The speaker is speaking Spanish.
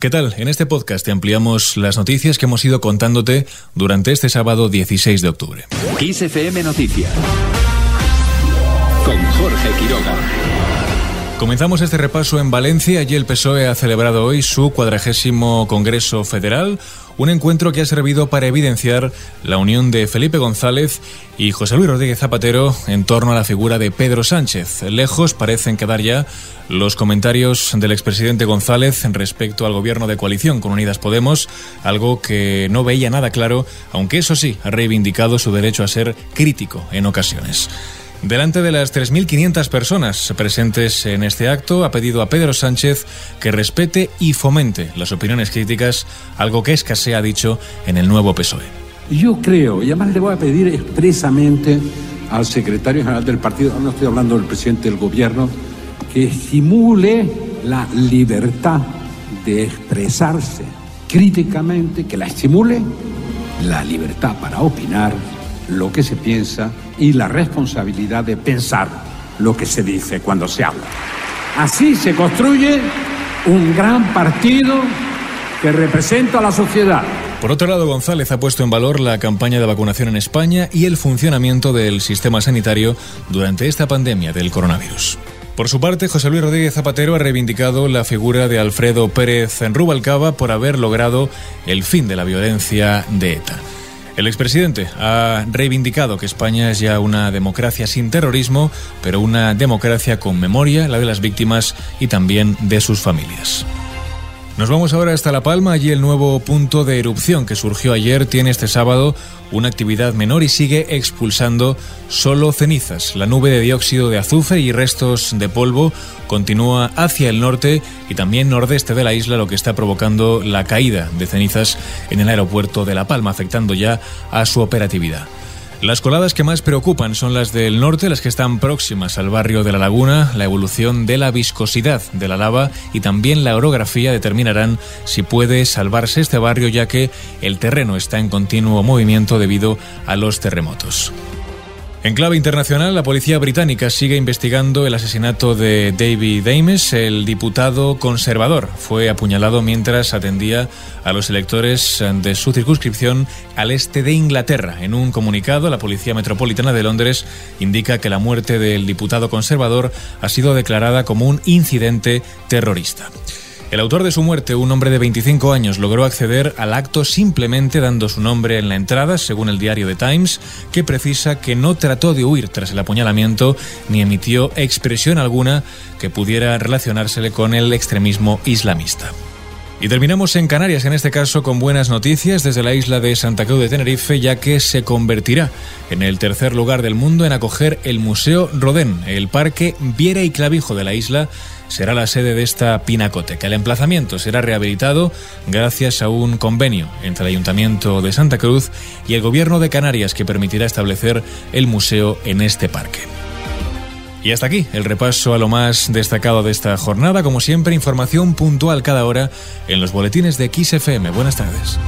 ¿Qué tal? En este podcast te ampliamos las noticias que hemos ido contándote durante este sábado 16 de octubre. XFM Noticias. Con Jorge Quiroga. Comenzamos este repaso en Valencia. Allí el PSOE ha celebrado hoy su cuadragésimo Congreso Federal, un encuentro que ha servido para evidenciar la unión de Felipe González y José Luis Rodríguez Zapatero en torno a la figura de Pedro Sánchez. Lejos parecen quedar ya los comentarios del expresidente González respecto al gobierno de coalición con Unidas Podemos, algo que no veía nada claro, aunque eso sí, ha reivindicado su derecho a ser crítico en ocasiones. Delante de las 3.500 personas presentes en este acto, ha pedido a Pedro Sánchez que respete y fomente las opiniones críticas, algo que escasea, ha dicho, en el nuevo PSOE. Yo creo, y además le voy a pedir expresamente al secretario general del partido, no estoy hablando del presidente del gobierno, que estimule la libertad de expresarse críticamente, que la estimule la libertad para opinar lo que se piensa y la responsabilidad de pensar lo que se dice cuando se habla. Así se construye un gran partido que representa a la sociedad. Por otro lado, González ha puesto en valor la campaña de vacunación en España y el funcionamiento del sistema sanitario durante esta pandemia del coronavirus. Por su parte, José Luis Rodríguez Zapatero ha reivindicado la figura de Alfredo Pérez en Rubalcaba por haber logrado el fin de la violencia de ETA. El expresidente ha reivindicado que España es ya una democracia sin terrorismo, pero una democracia con memoria, la de las víctimas y también de sus familias. Nos vamos ahora hasta La Palma. Allí el nuevo punto de erupción que surgió ayer tiene este sábado una actividad menor y sigue expulsando solo cenizas. La nube de dióxido de azufre y restos de polvo continúa hacia el norte y también nordeste de la isla, lo que está provocando la caída de cenizas en el aeropuerto de La Palma, afectando ya a su operatividad. Las coladas que más preocupan son las del norte, las que están próximas al barrio de la laguna. La evolución de la viscosidad de la lava y también la orografía determinarán si puede salvarse este barrio ya que el terreno está en continuo movimiento debido a los terremotos. En clave internacional, la policía británica sigue investigando el asesinato de David Ames, el diputado conservador. Fue apuñalado mientras atendía a los electores de su circunscripción al este de Inglaterra. En un comunicado, la Policía Metropolitana de Londres indica que la muerte del diputado conservador ha sido declarada como un incidente terrorista. El autor de su muerte, un hombre de 25 años, logró acceder al acto simplemente dando su nombre en la entrada, según el diario The Times, que precisa que no trató de huir tras el apuñalamiento ni emitió expresión alguna que pudiera relacionársele con el extremismo islamista. Y terminamos en Canarias, en este caso con buenas noticias desde la isla de Santa Cruz de Tenerife, ya que se convertirá en el tercer lugar del mundo en acoger el Museo Rodén, el parque Viera y Clavijo de la isla será la sede de esta pinacoteca. El emplazamiento será rehabilitado gracias a un convenio entre el Ayuntamiento de Santa Cruz y el Gobierno de Canarias que permitirá establecer el museo en este parque. Y hasta aquí el repaso a lo más destacado de esta jornada. Como siempre, información puntual cada hora en los boletines de XFM. Buenas tardes.